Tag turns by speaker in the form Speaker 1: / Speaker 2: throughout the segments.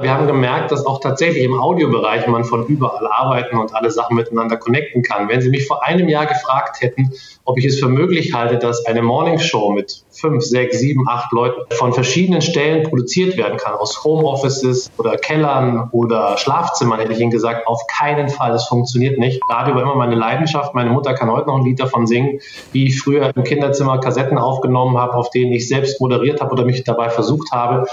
Speaker 1: Wir haben gemerkt, dass auch tatsächlich im Audiobereich man von überall arbeiten und alle Sachen miteinander connecten kann. Wenn Sie mich vor einem Jahr gefragt hätten, ob ich es für möglich halte, dass eine Morningshow mit fünf, sechs, sieben, acht Leuten von verschiedenen Stellen produziert werden kann, aus Homeoffices oder Kellern oder Schlafzimmern, hätte ich Ihnen gesagt, auf keinen Fall, das funktioniert nicht. Radio war immer meine Leidenschaft. Meine Mutter kann heute noch ein Lied davon singen, wie ich früher im Kinderzimmer Kassetten aufgenommen habe, auf denen ich selbst moderiert habe oder mich dabei versucht habe.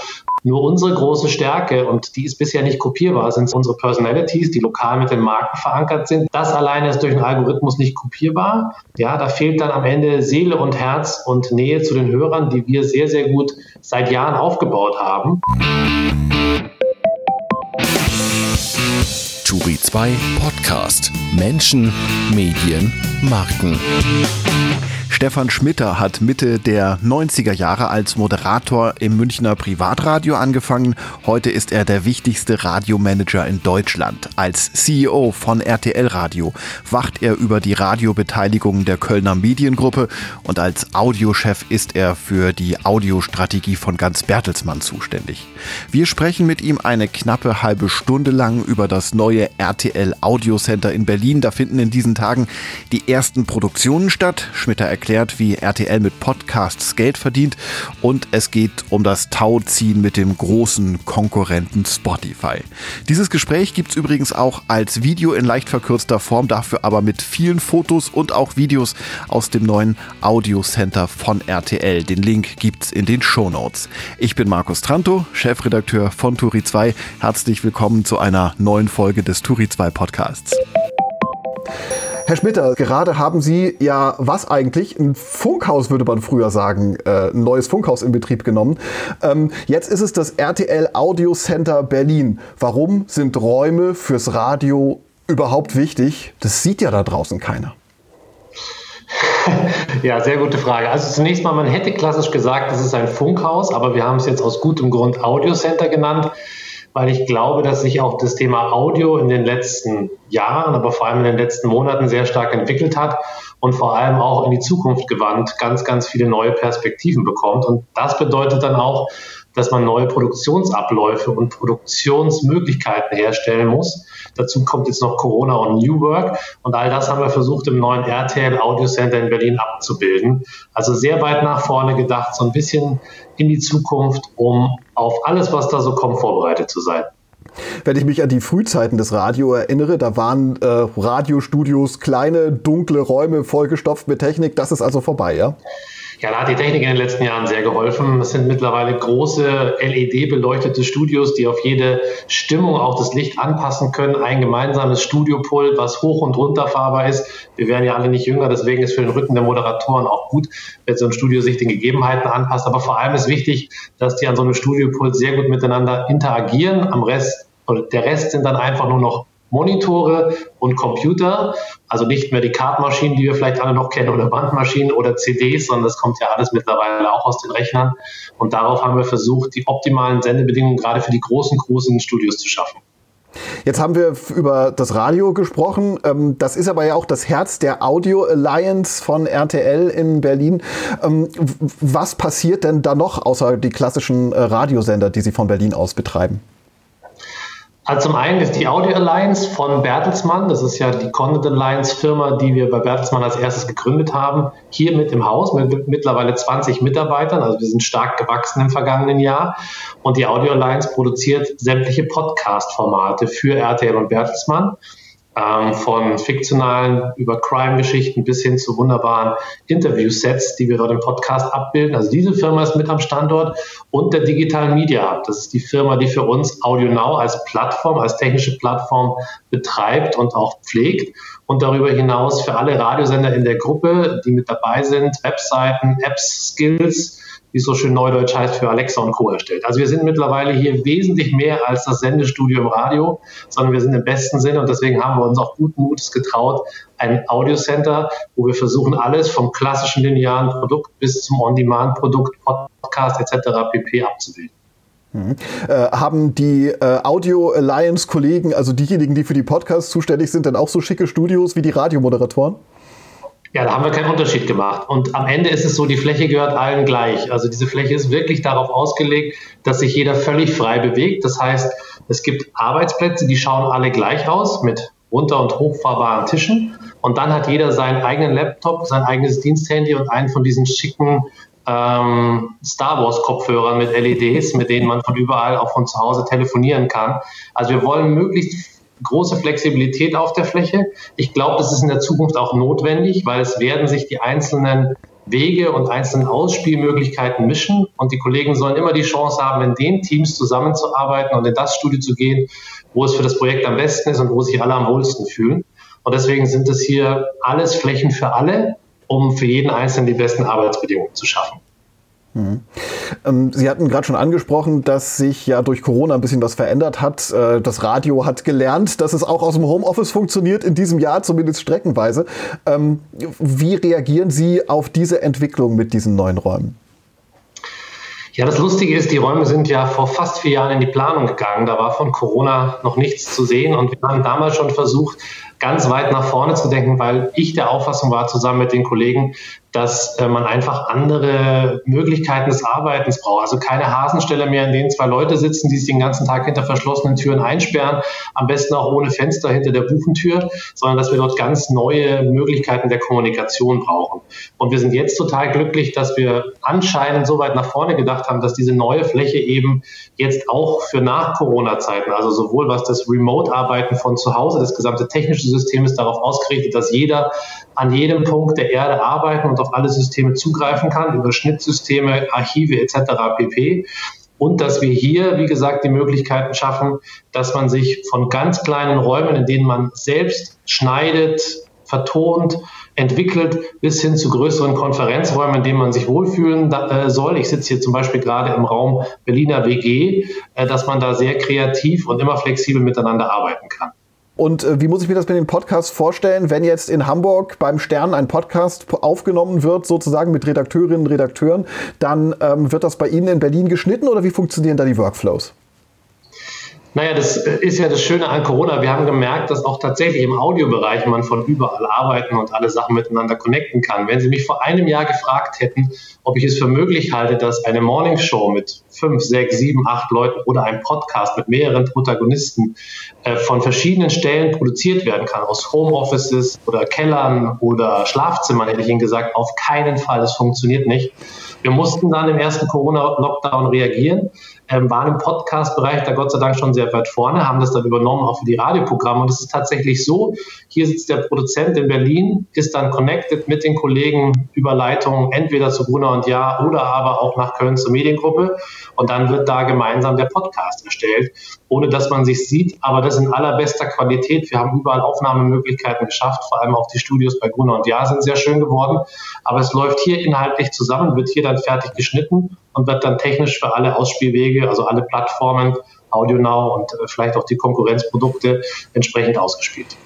Speaker 1: Nur unsere große Stärke, und die ist bisher nicht kopierbar, sind unsere Personalities, die lokal mit den Marken verankert sind. Das alleine ist durch einen Algorithmus nicht kopierbar. Ja, da fehlt dann am Ende Seele und Herz und Nähe zu den Hörern, die wir sehr, sehr gut seit Jahren aufgebaut haben.
Speaker 2: Turi 2 Podcast. Menschen, Medien, Marken.
Speaker 3: Stefan Schmitter hat Mitte der 90er Jahre als Moderator im Münchner Privatradio angefangen. Heute ist er der wichtigste Radiomanager in Deutschland. Als CEO von RTL Radio wacht er über die Radiobeteiligung der Kölner Mediengruppe und als Audiochef ist er für die Audiostrategie von Ganz Bertelsmann zuständig. Wir sprechen mit ihm eine knappe halbe Stunde lang über das neue RTL Audio Center in Berlin. Da finden in diesen Tagen die ersten Produktionen statt. Schmitter erklärt erklärt, wie RTL mit Podcasts Geld verdient und es geht um das Tauziehen mit dem großen Konkurrenten Spotify. Dieses Gespräch gibt es übrigens auch als Video in leicht verkürzter Form, dafür aber mit vielen Fotos und auch Videos aus dem neuen Audio Center von RTL. Den Link gibt es in den Show Notes. Ich bin Markus Tranto, Chefredakteur von Turi 2. Herzlich willkommen zu einer neuen Folge des Turi 2 Podcasts. Herr Schmitter, gerade haben Sie ja was eigentlich? Ein Funkhaus würde man früher sagen, äh, ein neues Funkhaus in Betrieb genommen. Ähm, jetzt ist es das RTL Audio Center Berlin. Warum sind Räume fürs Radio überhaupt wichtig? Das sieht ja da draußen keiner.
Speaker 1: Ja, sehr gute Frage. Also zunächst mal, man hätte klassisch gesagt, es ist ein Funkhaus, aber wir haben es jetzt aus gutem Grund Audio Center genannt weil ich glaube, dass sich auch das Thema Audio in den letzten Jahren, aber vor allem in den letzten Monaten sehr stark entwickelt hat und vor allem auch in die Zukunft gewandt ganz, ganz viele neue Perspektiven bekommt. Und das bedeutet dann auch, dass man neue Produktionsabläufe und Produktionsmöglichkeiten herstellen muss. Dazu kommt jetzt noch Corona und New Work. Und all das haben wir versucht, im neuen RTL Audio Center in Berlin abzubilden. Also sehr weit nach vorne gedacht, so ein bisschen in die Zukunft, um auf alles, was da so kommt, vorbereitet zu sein.
Speaker 3: Wenn ich mich an die Frühzeiten des Radio erinnere, da waren äh, Radiostudios kleine, dunkle Räume vollgestopft mit Technik. Das ist also vorbei, ja?
Speaker 1: Ja, da hat die Technik in den letzten Jahren sehr geholfen. Es sind mittlerweile große LED-beleuchtete Studios, die auf jede Stimmung auch das Licht anpassen können. Ein gemeinsames Studiopult, was hoch und runterfahrbar ist. Wir werden ja alle nicht jünger, deswegen ist für den Rücken der Moderatoren auch gut, wenn so ein Studio sich den Gegebenheiten anpasst. Aber vor allem ist wichtig, dass die an so einem Studiopult sehr gut miteinander interagieren. Am Rest, der Rest sind dann einfach nur noch Monitore und Computer, also nicht mehr die Kartmaschinen, die wir vielleicht alle noch kennen, oder Bandmaschinen oder CDs, sondern das kommt ja alles mittlerweile auch aus den Rechnern. Und darauf haben wir versucht, die optimalen Sendebedingungen gerade für die großen, großen Studios zu schaffen.
Speaker 3: Jetzt haben wir über das Radio gesprochen. Ähm, das ist aber ja auch das Herz der Audio Alliance von RTL in Berlin. Ähm, was passiert denn da noch außer die klassischen äh, Radiosender, die Sie von Berlin aus betreiben?
Speaker 1: Also zum einen ist die Audio Alliance von Bertelsmann, das ist ja die Content Alliance Firma, die wir bei Bertelsmann als erstes gegründet haben, hier mit im Haus mit mittlerweile 20 Mitarbeitern, also wir sind stark gewachsen im vergangenen Jahr. Und die Audio Alliance produziert sämtliche Podcast-Formate für RTL und Bertelsmann ähm, von fiktionalen über Crime-Geschichten bis hin zu wunderbaren Interview-Sets, die wir dort im Podcast abbilden. Also diese Firma ist mit am Standort und der Digital Media Hub. Das ist die Firma, die für uns Audio Now als Plattform, als technische Plattform betreibt und auch pflegt und darüber hinaus für alle Radiosender in der Gruppe, die mit dabei sind, Webseiten, Apps, Skills, wie es so schön neudeutsch heißt, für Alexa und Co. erstellt. Also wir sind mittlerweile hier wesentlich mehr als das Sendestudio im Radio, sondern wir sind im besten Sinne und deswegen haben wir uns auch guten Mutes getraut, ein Audiocenter, wo wir versuchen, alles vom klassischen linearen Produkt bis zum On-Demand-Produkt, Podcast etc. pp. abzubilden.
Speaker 3: Mhm. Äh, haben die äh, Audio Alliance Kollegen, also diejenigen, die für die Podcasts zuständig sind, dann auch so schicke Studios wie die Radiomoderatoren?
Speaker 1: Ja, da haben wir keinen Unterschied gemacht. Und am Ende ist es so, die Fläche gehört allen gleich. Also diese Fläche ist wirklich darauf ausgelegt, dass sich jeder völlig frei bewegt. Das heißt, es gibt Arbeitsplätze, die schauen alle gleich aus mit runter- und hochfahrbaren Tischen. Und dann hat jeder seinen eigenen Laptop, sein eigenes Diensthandy und einen von diesen schicken ähm, Star Wars Kopfhörern mit LEDs, mit denen man von überall auch von zu Hause telefonieren kann. Also wir wollen möglichst große Flexibilität auf der Fläche. Ich glaube, das ist in der Zukunft auch notwendig, weil es werden sich die einzelnen Wege und einzelnen Ausspielmöglichkeiten mischen und die Kollegen sollen immer die Chance haben, in den Teams zusammenzuarbeiten und in das Studio zu gehen, wo es für das Projekt am besten ist und wo sich alle am wohlsten fühlen. Und deswegen sind es hier alles Flächen für alle, um für jeden Einzelnen die besten Arbeitsbedingungen zu schaffen.
Speaker 3: Ähm, Sie hatten gerade schon angesprochen, dass sich ja durch Corona ein bisschen was verändert hat. Äh, das Radio hat gelernt, dass es auch aus dem Homeoffice funktioniert in diesem Jahr, zumindest streckenweise. Ähm, wie reagieren Sie auf diese Entwicklung mit diesen neuen Räumen?
Speaker 1: Ja, das Lustige ist, die Räume sind ja vor fast vier Jahren in die Planung gegangen. Da war von Corona noch nichts zu sehen und wir haben damals schon versucht, ganz weit nach vorne zu denken, weil ich der Auffassung war, zusammen mit den Kollegen, dass äh, man einfach andere Möglichkeiten des Arbeitens braucht. Also keine Hasenstelle mehr, in denen zwei Leute sitzen, die sich den ganzen Tag hinter verschlossenen Türen einsperren, am besten auch ohne Fenster hinter der Buchentür, sondern dass wir dort ganz neue Möglichkeiten der Kommunikation brauchen. Und wir sind jetzt total glücklich, dass wir anscheinend so weit nach vorne gedacht haben, dass diese neue Fläche eben jetzt auch für Nach-Corona-Zeiten, also sowohl was das Remote-Arbeiten von zu Hause, das gesamte technische System ist darauf ausgerichtet, dass jeder an jedem Punkt der Erde arbeiten und auf alle Systeme zugreifen kann, über Schnittsysteme, Archive etc. pp. Und dass wir hier, wie gesagt, die Möglichkeiten schaffen, dass man sich von ganz kleinen Räumen, in denen man selbst schneidet, vertont, entwickelt, bis hin zu größeren Konferenzräumen, in denen man sich wohlfühlen äh, soll. Ich sitze hier zum Beispiel gerade im Raum Berliner WG, äh, dass man da sehr kreativ und immer flexibel miteinander arbeiten kann.
Speaker 3: Und äh, wie muss ich mir das mit dem Podcast vorstellen, wenn jetzt in Hamburg beim Stern ein Podcast aufgenommen wird, sozusagen mit Redakteurinnen und Redakteuren, dann ähm, wird das bei Ihnen in Berlin geschnitten oder wie funktionieren da die Workflows?
Speaker 1: Naja, das ist ja das Schöne an Corona. Wir haben gemerkt, dass auch tatsächlich im Audiobereich man von überall arbeiten und alle Sachen miteinander connecten kann. Wenn Sie mich vor einem Jahr gefragt hätten, ob ich es für möglich halte, dass eine Morningshow mit fünf, sechs, sieben, acht Leuten oder ein Podcast mit mehreren Protagonisten äh, von verschiedenen Stellen produziert werden kann, aus Homeoffices oder Kellern oder Schlafzimmern, hätte ich Ihnen gesagt, auf keinen Fall, das funktioniert nicht. Wir mussten dann im ersten Corona-Lockdown reagieren ähm, waren im Podcast-Bereich da Gott sei Dank schon sehr weit vorne, haben das dann übernommen auch für die Radioprogramme. Und es ist tatsächlich so, hier sitzt der Produzent in Berlin, ist dann connected mit den Kollegen über Leitung, entweder zu Brunner und Ja oder aber auch nach Köln zur Mediengruppe. Und dann wird da gemeinsam der Podcast erstellt, ohne dass man sich sieht, aber das in allerbester Qualität. Wir haben überall Aufnahmemöglichkeiten geschafft, vor allem auch die Studios bei Brunner und Ja sind sehr schön geworden. Aber es läuft hier inhaltlich zusammen, wird hier dann fertig geschnitten und wird dann technisch für alle Ausspielwege, also alle Plattformen, AudioNow und äh, vielleicht auch die Konkurrenzprodukte entsprechend ausgespielt.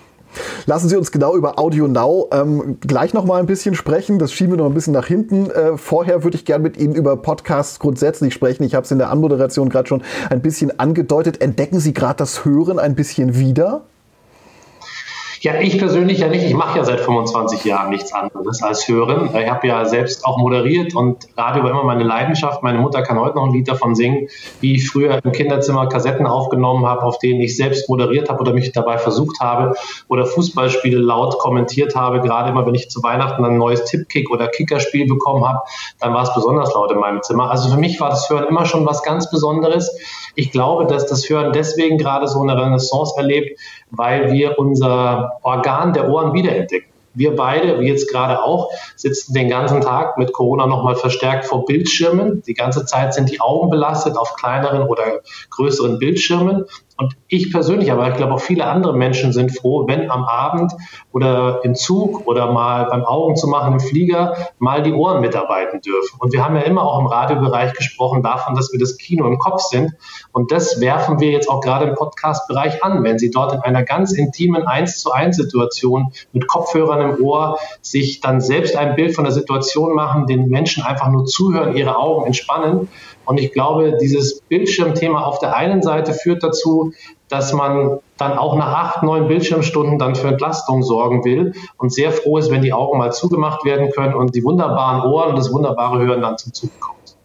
Speaker 3: Lassen Sie uns genau über Audio Now ähm, gleich noch mal ein bisschen sprechen. Das schieben wir noch ein bisschen nach hinten. Äh, vorher würde ich gerne mit Ihnen über Podcasts grundsätzlich sprechen. Ich habe es in der Anmoderation gerade schon ein bisschen angedeutet. Entdecken Sie gerade das Hören ein bisschen wieder?
Speaker 1: Ja, ich persönlich ja nicht. Ich mache ja seit 25 Jahren nichts anderes als hören. Ich habe ja selbst auch moderiert und Radio war immer meine Leidenschaft. Meine Mutter kann heute noch ein Lied davon singen, wie ich früher im Kinderzimmer Kassetten aufgenommen habe, auf denen ich selbst moderiert habe oder mich dabei versucht habe oder Fußballspiele laut kommentiert habe. Gerade immer, wenn ich zu Weihnachten ein neues Tippkick oder Kickerspiel bekommen habe, dann war es besonders laut in meinem Zimmer. Also für mich war das Hören immer schon was ganz Besonderes. Ich glaube, dass das Hören deswegen gerade so eine Renaissance erlebt, weil wir unser Organ der Ohren wiederentdecken. Wir beide, wie jetzt gerade auch, sitzen den ganzen Tag mit Corona nochmal verstärkt vor Bildschirmen. Die ganze Zeit sind die Augen belastet auf kleineren oder größeren Bildschirmen. Und ich persönlich, aber ich glaube auch viele andere Menschen sind froh, wenn am Abend oder im Zug oder mal beim Augen zu machen im Flieger mal die Ohren mitarbeiten dürfen. Und wir haben ja immer auch im Radiobereich gesprochen davon, dass wir das Kino im Kopf sind. Und das werfen wir jetzt auch gerade im Podcast-Bereich an. Wenn Sie dort in einer ganz intimen 1 zu 1 Situation mit Kopfhörern im Ohr sich dann selbst ein Bild von der Situation machen, den Menschen einfach nur zuhören, ihre Augen entspannen, Und ich glaube, dieses Bildschirmthema auf der einen Seite führt dazu, dass man dann auch nach acht, neun Bildschirmstunden dann für Entlastung sorgen will und sehr froh ist, wenn die Augen mal zugemacht werden können und die wunderbaren Ohren und das wunderbare Hören dann zum Zug kommt.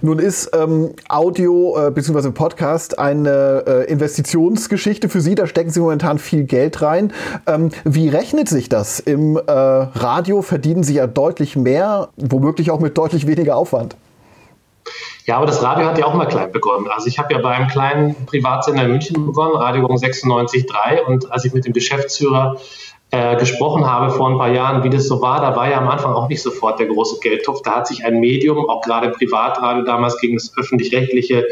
Speaker 3: Nun ist ähm, Audio äh, bzw. Podcast eine äh, Investitionsgeschichte für Sie. Da stecken Sie momentan viel Geld rein. Ähm, wie rechnet sich das? Im äh, Radio verdienen Sie ja deutlich mehr, womöglich auch mit deutlich weniger Aufwand.
Speaker 1: Ja, aber das Radio hat ja auch mal klein begonnen. Also ich habe ja bei einem kleinen Privatsender in München begonnen, Radio 96.3 und als ich mit dem Geschäftsführer äh, gesprochen habe vor ein paar Jahren, wie das so war, da war ja am Anfang auch nicht sofort der große Geldtopf. Da hat sich ein Medium, auch gerade Privatradio damals gegen das öffentlich-rechtliche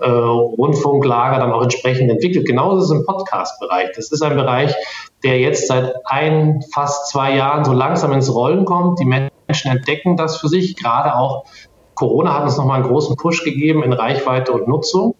Speaker 1: äh, Rundfunklager dann auch entsprechend entwickelt. Genauso ist es im Podcast-Bereich. Das ist ein Bereich, der jetzt seit ein, fast zwei Jahren so langsam ins Rollen kommt. Die Menschen entdecken das für sich. Gerade auch Corona hat uns nochmal einen großen Push gegeben in Reichweite und Nutzung.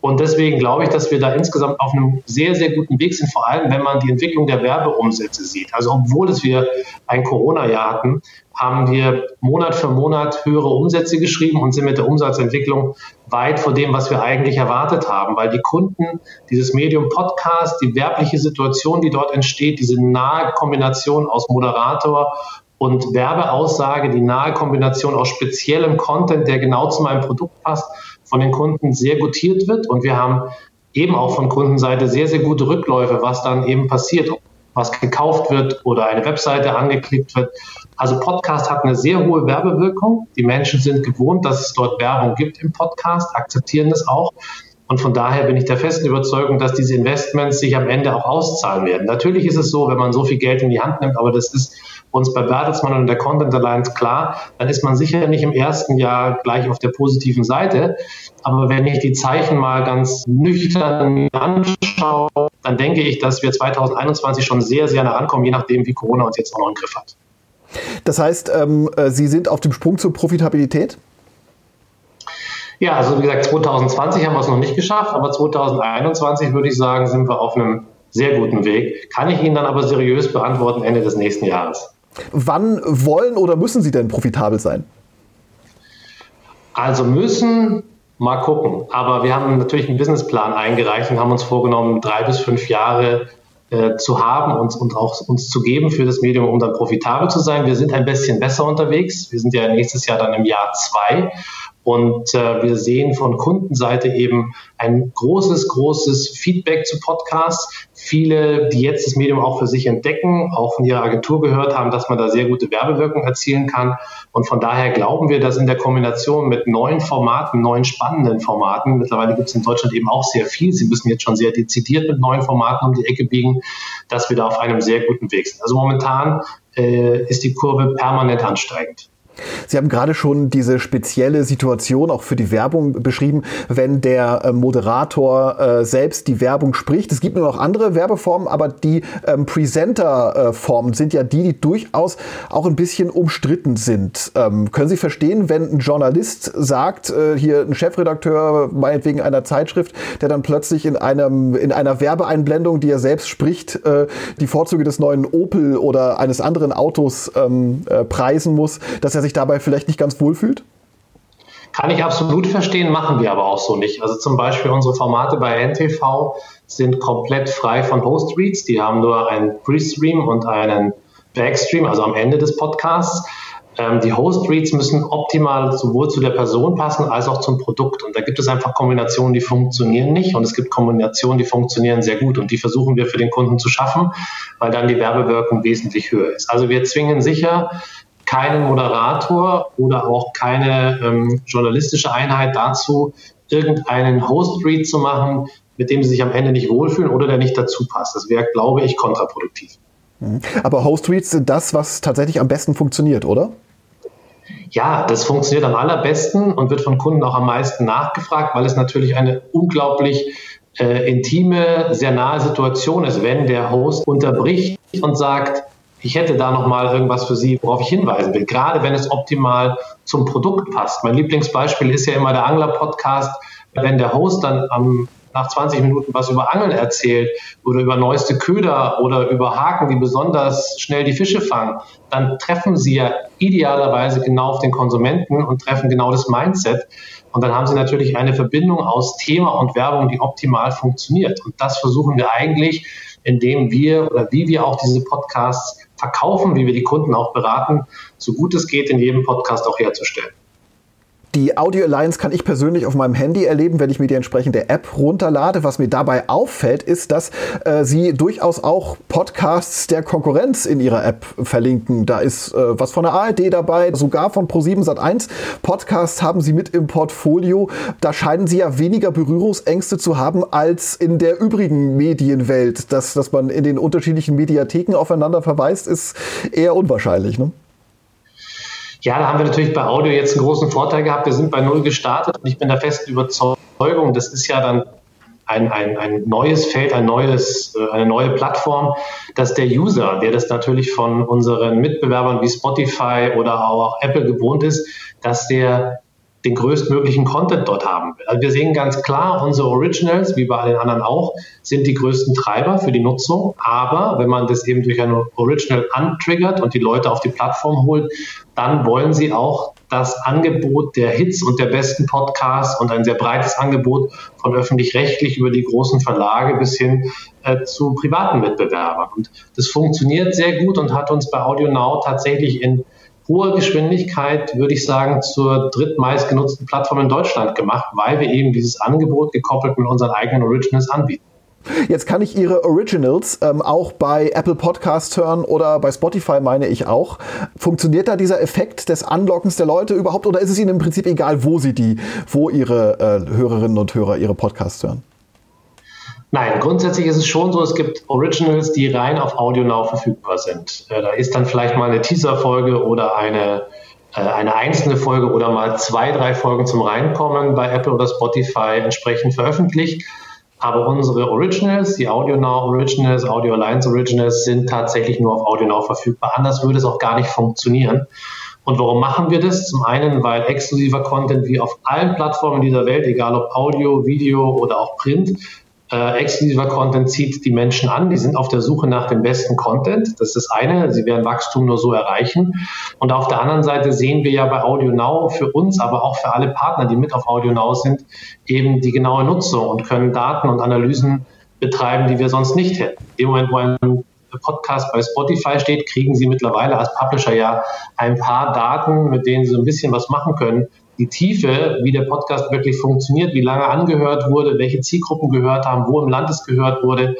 Speaker 1: Und deswegen glaube ich, dass wir da insgesamt auf einem sehr, sehr guten Weg sind, vor allem wenn man die Entwicklung der Werbeumsätze sieht. Also obwohl es wir ein Corona-Jahr hatten, haben wir Monat für Monat höhere Umsätze geschrieben und sind mit der Umsatzentwicklung weit vor dem, was wir eigentlich erwartet haben, weil die Kunden dieses Medium Podcast, die werbliche Situation, die dort entsteht, diese nahe Kombination aus Moderator und Werbeaussage, die nahe Kombination aus speziellem Content, der genau zu meinem Produkt passt, von den Kunden sehr gutiert wird. Und wir haben eben auch von Kundenseite sehr, sehr gute Rückläufe, was dann eben passiert, was gekauft wird oder eine Webseite angeklickt wird. Also Podcast hat eine sehr hohe Werbewirkung. Die Menschen sind gewohnt, dass es dort Werbung gibt im Podcast, akzeptieren das auch. Und von daher bin ich der festen Überzeugung, dass diese Investments sich am Ende auch auszahlen werden. Natürlich ist es so, wenn man so viel Geld in die Hand nimmt, aber das ist uns bei Bertelsmann und der Content Alliance klar, dann ist man sicher nicht im ersten Jahr gleich auf der positiven Seite. Aber wenn ich die Zeichen mal ganz nüchtern anschaue, dann denke ich, dass wir 2021 schon sehr, sehr nah rankommen, je nachdem, wie Corona uns jetzt auch noch im Griff hat.
Speaker 3: Das heißt, ähm, äh, Sie sind auf dem Sprung zur Profitabilität?
Speaker 1: Ja, also wie gesagt, 2020 haben wir es noch nicht geschafft, aber 2021 würde ich sagen, sind wir auf einem sehr guten Weg. Kann ich Ihnen dann aber seriös beantworten Ende des nächsten Jahres.
Speaker 3: Wann wollen oder müssen Sie denn profitabel sein?
Speaker 1: Also müssen, mal gucken. Aber wir haben natürlich einen Businessplan eingereicht und haben uns vorgenommen, drei bis fünf Jahre äh, zu haben und, und auch uns zu geben für das Medium, um dann profitabel zu sein. Wir sind ein bisschen besser unterwegs. Wir sind ja nächstes Jahr dann im Jahr zwei und äh, wir sehen von Kundenseite eben ein großes, großes Feedback zu Podcasts. Viele, die jetzt das Medium auch für sich entdecken, auch von ihrer Agentur gehört haben, dass man da sehr gute Werbewirkung erzielen kann. Und von daher glauben wir, dass in der Kombination mit neuen Formaten, neuen spannenden Formaten, mittlerweile gibt es in Deutschland eben auch sehr viel, sie müssen jetzt schon sehr dezidiert mit neuen Formaten um die Ecke biegen, dass wir da auf einem sehr guten Weg sind. Also momentan äh, ist die Kurve permanent ansteigend.
Speaker 3: Sie haben gerade schon diese spezielle Situation auch für die Werbung beschrieben, wenn der äh, Moderator äh, selbst die Werbung spricht. Es gibt nur noch andere Werbeformen, aber die ähm, Presenter-Formen sind ja die, die durchaus auch ein bisschen umstritten sind. Ähm, können Sie verstehen, wenn ein Journalist sagt, äh, hier ein Chefredakteur meinetwegen einer Zeitschrift, der dann plötzlich in, einem, in einer Werbeeinblendung, die er selbst spricht, äh, die Vorzüge des neuen Opel oder eines anderen Autos ähm, äh, preisen muss, dass er sich dabei vielleicht nicht ganz wohl fühlt?
Speaker 1: Kann ich absolut verstehen, machen wir aber auch so nicht. Also zum Beispiel unsere Formate bei NTV sind komplett frei von Host-Reads. Die haben nur einen Pre-Stream und einen Backstream, also am Ende des Podcasts. Ähm, die Host-Reads müssen optimal sowohl zu der Person passen als auch zum Produkt. Und da gibt es einfach Kombinationen, die funktionieren nicht. Und es gibt Kombinationen, die funktionieren sehr gut. Und die versuchen wir für den Kunden zu schaffen, weil dann die Werbewirkung wesentlich höher ist. Also wir zwingen sicher keinen Moderator oder auch keine ähm, journalistische Einheit dazu, irgendeinen Host-Read zu machen, mit dem sie sich am Ende nicht wohlfühlen oder der nicht dazu passt. Das wäre, glaube ich, kontraproduktiv.
Speaker 3: Mhm. Aber Host-Reads sind das, was tatsächlich am besten funktioniert, oder?
Speaker 1: Ja, das funktioniert am allerbesten und wird von Kunden auch am meisten nachgefragt, weil es natürlich eine unglaublich äh, intime, sehr nahe Situation ist, wenn der Host unterbricht und sagt, ich hätte da nochmal irgendwas für Sie, worauf ich hinweisen will, gerade wenn es optimal zum Produkt passt. Mein Lieblingsbeispiel ist ja immer der Angler-Podcast. Wenn der Host dann am nach 20 Minuten was über Angeln erzählt oder über neueste Köder oder über Haken, die besonders schnell die Fische fangen, dann treffen Sie ja idealerweise genau auf den Konsumenten und treffen genau das Mindset. Und dann haben Sie natürlich eine Verbindung aus Thema und Werbung, die optimal funktioniert. Und das versuchen wir eigentlich, indem wir oder wie wir auch diese Podcasts verkaufen, wie wir die Kunden auch beraten, so gut es geht, in jedem Podcast auch herzustellen.
Speaker 3: Die Audio Alliance kann ich persönlich auf meinem Handy erleben, wenn ich mir die entsprechende App runterlade. Was mir dabei auffällt, ist, dass äh, sie durchaus auch Podcasts der Konkurrenz in ihrer App verlinken. Da ist äh, was von der ARD dabei, sogar von Pro7 Sat1 Podcasts haben sie mit im Portfolio. Da scheinen sie ja weniger Berührungsängste zu haben als in der übrigen Medienwelt. Dass, dass man in den unterschiedlichen Mediatheken aufeinander verweist, ist eher unwahrscheinlich. Ne?
Speaker 1: Ja, da haben wir natürlich bei Audio jetzt einen großen Vorteil gehabt. Wir sind bei Null gestartet und ich bin der festen Überzeugung, das ist ja dann ein, ein, ein neues Feld, ein neues, äh, eine neue Plattform, dass der User, der das natürlich von unseren Mitbewerbern wie Spotify oder auch Apple gewohnt ist, dass der den größtmöglichen Content dort haben will. Also wir sehen ganz klar, unsere Originals, wie bei allen anderen auch, sind die größten Treiber für die Nutzung. Aber wenn man das eben durch ein Original antriggert und die Leute auf die Plattform holt, dann wollen sie auch das Angebot der Hits und der besten Podcasts und ein sehr breites Angebot von öffentlich-rechtlich über die großen Verlage bis hin äh, zu privaten Mitbewerbern. Und das funktioniert sehr gut und hat uns bei Audio Now tatsächlich in hoher Geschwindigkeit, würde ich sagen, zur drittmeist genutzten Plattform in Deutschland gemacht, weil wir eben dieses Angebot gekoppelt mit unseren eigenen Originals anbieten.
Speaker 3: Jetzt kann ich Ihre Originals ähm, auch bei Apple Podcasts hören oder bei Spotify, meine ich auch. Funktioniert da dieser Effekt des Anlockens der Leute überhaupt oder ist es Ihnen im Prinzip egal, wo Sie die, wo Ihre äh, Hörerinnen und Hörer Ihre Podcasts hören?
Speaker 1: Nein, grundsätzlich ist es schon so, es gibt Originals, die rein auf Audio Now verfügbar sind. Äh, da ist dann vielleicht mal eine Teaser-Folge oder eine, äh, eine einzelne Folge oder mal zwei, drei Folgen zum Reinkommen bei Apple oder Spotify entsprechend veröffentlicht. Aber unsere Originals, die Audio Now Originals, Audio Alliance Originals, sind tatsächlich nur auf Audio Now verfügbar. Anders würde es auch gar nicht funktionieren. Und warum machen wir das? Zum einen, weil exklusiver Content wie auf allen Plattformen dieser Welt, egal ob Audio, Video oder auch Print, äh, exklusiver Content zieht die Menschen an, die sind auf der Suche nach dem besten Content. Das ist das eine, sie werden Wachstum nur so erreichen. Und auf der anderen Seite sehen wir ja bei Audio Now für uns, aber auch für alle Partner, die mit auf Audio Now sind, eben die genaue Nutzung und können Daten und Analysen betreiben, die wir sonst nicht hätten. Im Moment, wo ein Podcast bei Spotify steht, kriegen Sie mittlerweile als Publisher ja ein paar Daten, mit denen Sie ein bisschen was machen können, die Tiefe, wie der Podcast wirklich funktioniert, wie lange angehört wurde, welche Zielgruppen gehört haben, wo im Land es gehört wurde.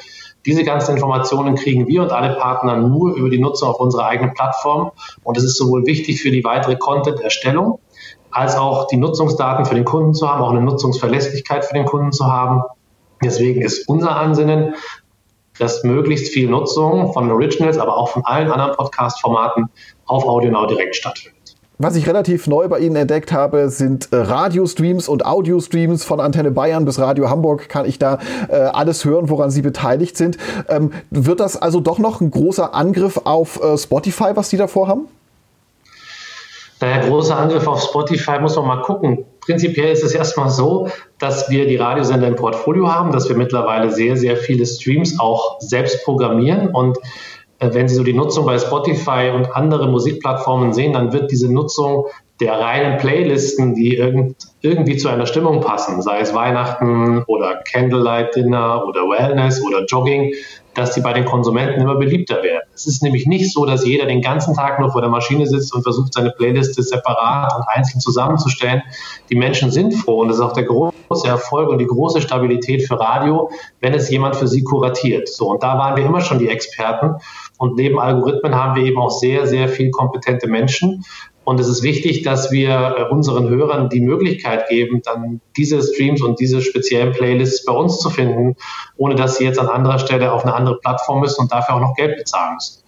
Speaker 1: Diese ganzen Informationen kriegen wir und alle Partner nur über die Nutzung auf unserer eigenen Plattform. Und es ist sowohl wichtig für die weitere Content-Erstellung, als auch die Nutzungsdaten für den Kunden zu haben, auch eine Nutzungsverlässlichkeit für den Kunden zu haben. Deswegen ist unser Ansinnen, dass möglichst viel Nutzung von Originals, aber auch von allen anderen Podcast-Formaten auf AudioNow direkt stattfindet.
Speaker 3: Was ich relativ neu bei Ihnen entdeckt habe, sind äh, Radiostreams und Audiostreams von Antenne Bayern bis Radio Hamburg. Kann ich da äh, alles hören, woran Sie beteiligt sind. Ähm, wird das also doch noch ein großer Angriff auf äh, Spotify, was Sie davor haben?
Speaker 1: Naja, großer Angriff auf Spotify muss man mal gucken. Prinzipiell ist es erstmal so, dass wir die Radiosender im Portfolio haben, dass wir mittlerweile sehr, sehr viele Streams auch selbst programmieren und äh, wenn Sie so die Nutzung bei Spotify und andere Musikplattformen sehen, dann wird diese Nutzung der reinen Playlisten, die irgend, irgendwie zu einer Stimmung passen, sei es Weihnachten oder Candlelight Dinner oder Wellness oder Jogging, dass die bei den Konsumenten immer beliebter werden. Es ist nämlich nicht so, dass jeder den ganzen Tag nur vor der Maschine sitzt und versucht, seine Playliste separat und einzeln zusammenzustellen. Die Menschen sind froh und das ist auch der große Erfolg und die große Stabilität für Radio, wenn es jemand für sie kuratiert. So, und da waren wir immer schon die Experten. Und neben Algorithmen haben wir eben auch sehr, sehr viel kompetente Menschen. Und es ist wichtig, dass wir äh, unseren Hörern die Möglichkeit geben, dann diese Streams und diese speziellen Playlists bei uns zu finden, ohne dass sie jetzt an anderer Stelle auf eine andere Plattform müssen und dafür auch noch Geld bezahlen müssen.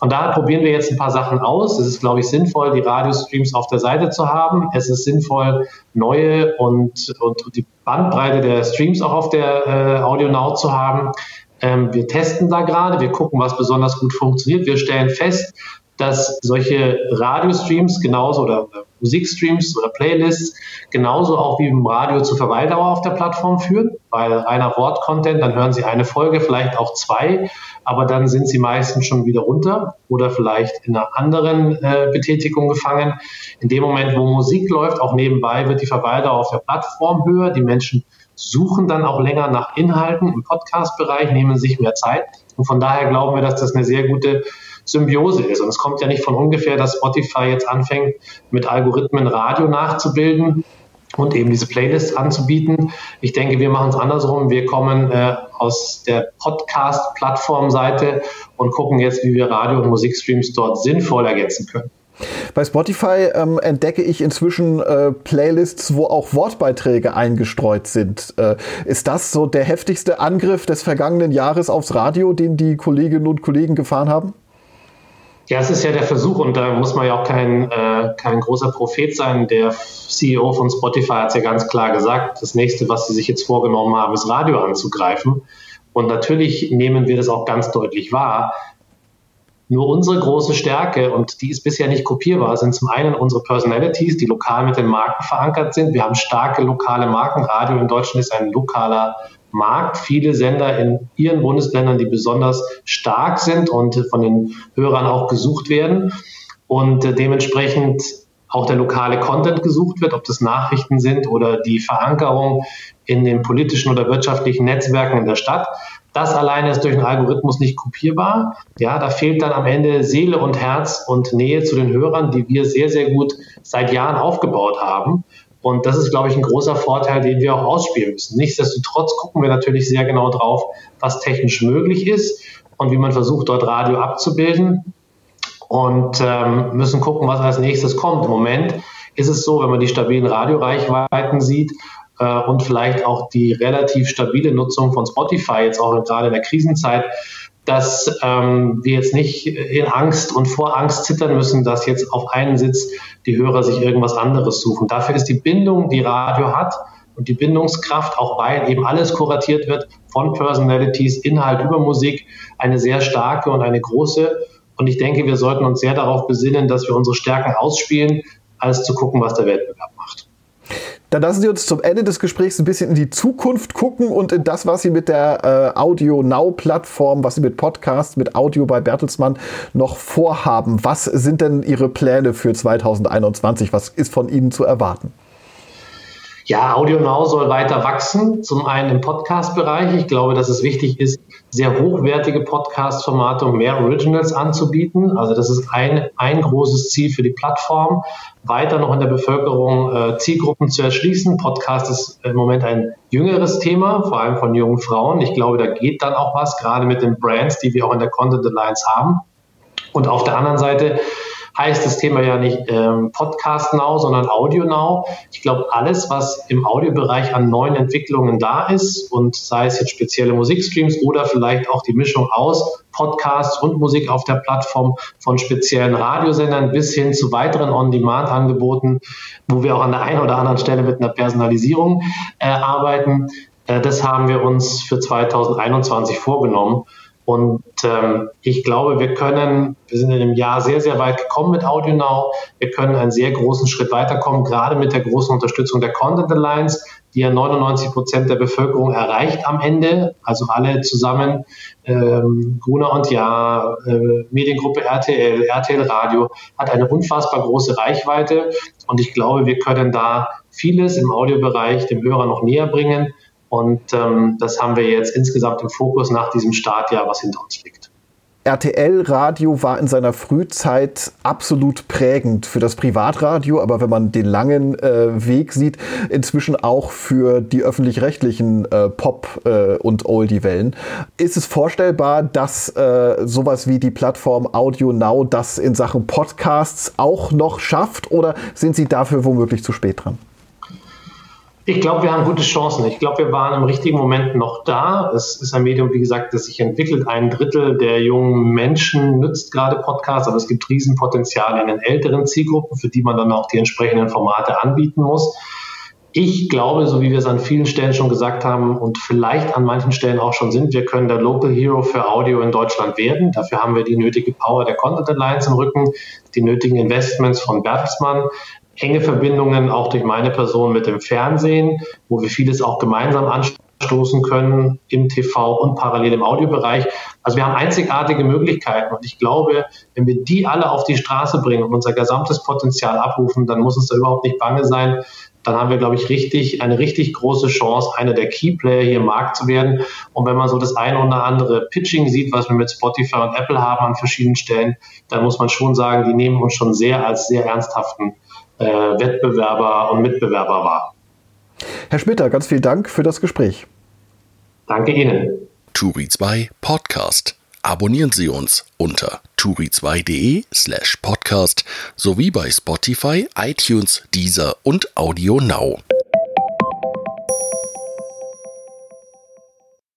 Speaker 1: Von daher probieren wir jetzt ein paar Sachen aus. Es ist, glaube ich, sinnvoll, die Radiostreams auf der Seite zu haben. Es ist sinnvoll, neue und, und die Bandbreite der Streams auch auf der äh, Audio Now zu haben. Ähm, wir testen da gerade, wir gucken, was besonders gut funktioniert. Wir stellen fest, dass solche Radiostreams genauso oder Musikstreams oder Playlists genauso auch wie im Radio zur Verweildauer auf der Plattform führen, weil reiner Wortcontent, dann hören Sie eine Folge, vielleicht auch zwei, aber dann sind Sie meistens schon wieder runter oder vielleicht in einer anderen äh, Betätigung gefangen. In dem Moment, wo Musik läuft, auch nebenbei wird die Verweildauer auf der Plattform höher. Die Menschen suchen dann auch länger nach Inhalten im Podcast-Bereich, nehmen sich mehr Zeit. Und von daher glauben wir, dass das eine sehr gute Symbiose ist. Und es kommt ja nicht von ungefähr, dass Spotify jetzt anfängt, mit Algorithmen Radio nachzubilden und eben diese Playlists anzubieten. Ich denke, wir machen es andersrum. Wir kommen äh, aus der Podcast-Plattform-Seite und gucken jetzt, wie wir Radio- und Musikstreams dort sinnvoll ergänzen können.
Speaker 3: Bei Spotify ähm, entdecke ich inzwischen äh, Playlists, wo auch Wortbeiträge eingestreut sind. Äh, ist das so der heftigste Angriff des vergangenen Jahres aufs Radio, den die Kolleginnen und Kollegen gefahren haben?
Speaker 1: Ja, es ist ja der Versuch und da muss man ja auch kein, äh, kein großer Prophet sein. Der CEO von Spotify hat es ja ganz klar gesagt, das nächste, was sie sich jetzt vorgenommen haben, ist Radio anzugreifen. Und natürlich nehmen wir das auch ganz deutlich wahr. Nur unsere große Stärke, und die ist bisher nicht kopierbar, sind zum einen unsere Personalities, die lokal mit den Marken verankert sind. Wir haben starke lokale Marken. Radio in Deutschland ist ein lokaler Markt. Viele Sender in ihren Bundesländern, die besonders stark sind und von den Hörern auch gesucht werden. Und dementsprechend auch der lokale Content gesucht wird, ob das Nachrichten sind oder die Verankerung in den politischen oder wirtschaftlichen Netzwerken in der Stadt. Das alleine ist durch einen Algorithmus nicht kopierbar. Ja, da fehlt dann am Ende Seele und Herz und Nähe zu den Hörern, die wir sehr, sehr gut seit Jahren aufgebaut haben. Und das ist, glaube ich, ein großer Vorteil, den wir auch ausspielen müssen. Nichtsdestotrotz gucken wir natürlich sehr genau drauf, was technisch möglich ist und wie man versucht, dort Radio abzubilden. Und ähm, müssen gucken, was als nächstes kommt. Im Moment ist es so, wenn man die stabilen Radioreichweiten sieht, äh, und vielleicht auch die relativ stabile Nutzung von Spotify jetzt auch gerade in der Krisenzeit, dass ähm, wir jetzt nicht in Angst und vor Angst zittern müssen, dass jetzt auf einen Sitz die Hörer sich irgendwas anderes suchen. Dafür ist die Bindung, die Radio hat und die Bindungskraft, auch weil eben alles kuratiert wird von Personalities, Inhalt über Musik, eine sehr starke und eine große. Und ich denke, wir sollten uns sehr darauf besinnen, dass wir unsere Stärken ausspielen, als zu gucken, was der Wettbewerb.
Speaker 3: Dann lassen Sie uns zum Ende des Gesprächs ein bisschen in die Zukunft gucken und in das, was Sie mit der äh, Audio Now Plattform, was Sie mit Podcast, mit Audio bei Bertelsmann noch vorhaben. Was sind denn Ihre Pläne für 2021? Was ist von Ihnen zu erwarten?
Speaker 1: Ja, Audio Now soll weiter wachsen. Zum einen im Podcast-Bereich. Ich glaube, dass es wichtig ist, sehr hochwertige Podcast-Formate und mehr Originals anzubieten. Also das ist ein, ein großes Ziel für die Plattform. Weiter noch in der Bevölkerung äh, Zielgruppen zu erschließen. Podcast ist im Moment ein jüngeres Thema, vor allem von jungen Frauen. Ich glaube, da geht dann auch was, gerade mit den Brands, die wir auch in der Content Alliance haben. Und auf der anderen Seite heißt das Thema ja nicht ähm, Podcast Now, sondern Audio Now. Ich glaube, alles, was im Audiobereich an neuen Entwicklungen da ist und sei es jetzt spezielle Musikstreams oder vielleicht auch die Mischung aus Podcasts und Musik auf der Plattform von speziellen Radiosendern bis hin zu weiteren On-Demand-Angeboten, wo wir auch an der einen oder anderen Stelle mit einer Personalisierung äh, arbeiten. Äh, das haben wir uns für 2021 vorgenommen. Und ähm, ich glaube, wir können, wir sind in dem Jahr sehr, sehr weit gekommen mit AudioNow. Wir können einen sehr großen Schritt weiterkommen, gerade mit der großen Unterstützung der Content Alliance, die ja 99 Prozent der Bevölkerung erreicht am Ende, also alle zusammen, ähm, Gruner und Ja, äh, Mediengruppe RTL, RTL Radio, hat eine unfassbar große Reichweite. Und ich glaube, wir können da vieles im Audiobereich dem Hörer noch näher bringen und ähm, das haben wir jetzt insgesamt im Fokus nach diesem Startjahr, was hinter uns liegt.
Speaker 3: RTL Radio war in seiner Frühzeit absolut prägend für das Privatradio, aber wenn man den langen äh, Weg sieht, inzwischen auch für die öffentlich-rechtlichen äh, Pop- äh, und Oldie-Wellen. Ist es vorstellbar, dass äh, sowas wie die Plattform Audio Now das in Sachen Podcasts auch noch schafft oder sind Sie dafür womöglich zu spät dran?
Speaker 1: Ich glaube, wir haben gute Chancen. Ich glaube, wir waren im richtigen Moment noch da. Es ist ein Medium, wie gesagt, das sich entwickelt. Ein Drittel der jungen Menschen nutzt gerade Podcasts, aber es gibt Riesenpotenziale in den älteren Zielgruppen, für die man dann auch die entsprechenden Formate anbieten muss. Ich glaube, so wie wir es an vielen Stellen schon gesagt haben und vielleicht an manchen Stellen auch schon sind, wir können der Local Hero für Audio in Deutschland werden. Dafür haben wir die nötige Power der Content Alliance im Rücken, die nötigen Investments von Bertelsmann. Enge Verbindungen auch durch meine Person mit dem Fernsehen, wo wir vieles auch gemeinsam anstoßen können im TV und parallel im Audiobereich. Also wir haben einzigartige Möglichkeiten und ich glaube, wenn wir die alle auf die Straße bringen und unser gesamtes Potenzial abrufen, dann muss uns da überhaupt nicht bange sein, dann haben wir, glaube ich, richtig, eine richtig große Chance, einer der Keyplayer hier im Markt zu werden. Und wenn man so das eine oder andere Pitching sieht, was wir mit Spotify und Apple haben an verschiedenen Stellen, dann muss man schon sagen, die nehmen uns schon sehr als sehr ernsthaften äh, Wettbewerber und Mitbewerber wahr.
Speaker 3: Herr Schmitter, ganz vielen Dank für das Gespräch.
Speaker 1: Danke Ihnen.
Speaker 2: Turi 2 Podcast. Abonnieren Sie uns unter turi2.de slash podcast sowie bei Spotify, iTunes, Deezer und Audio Now.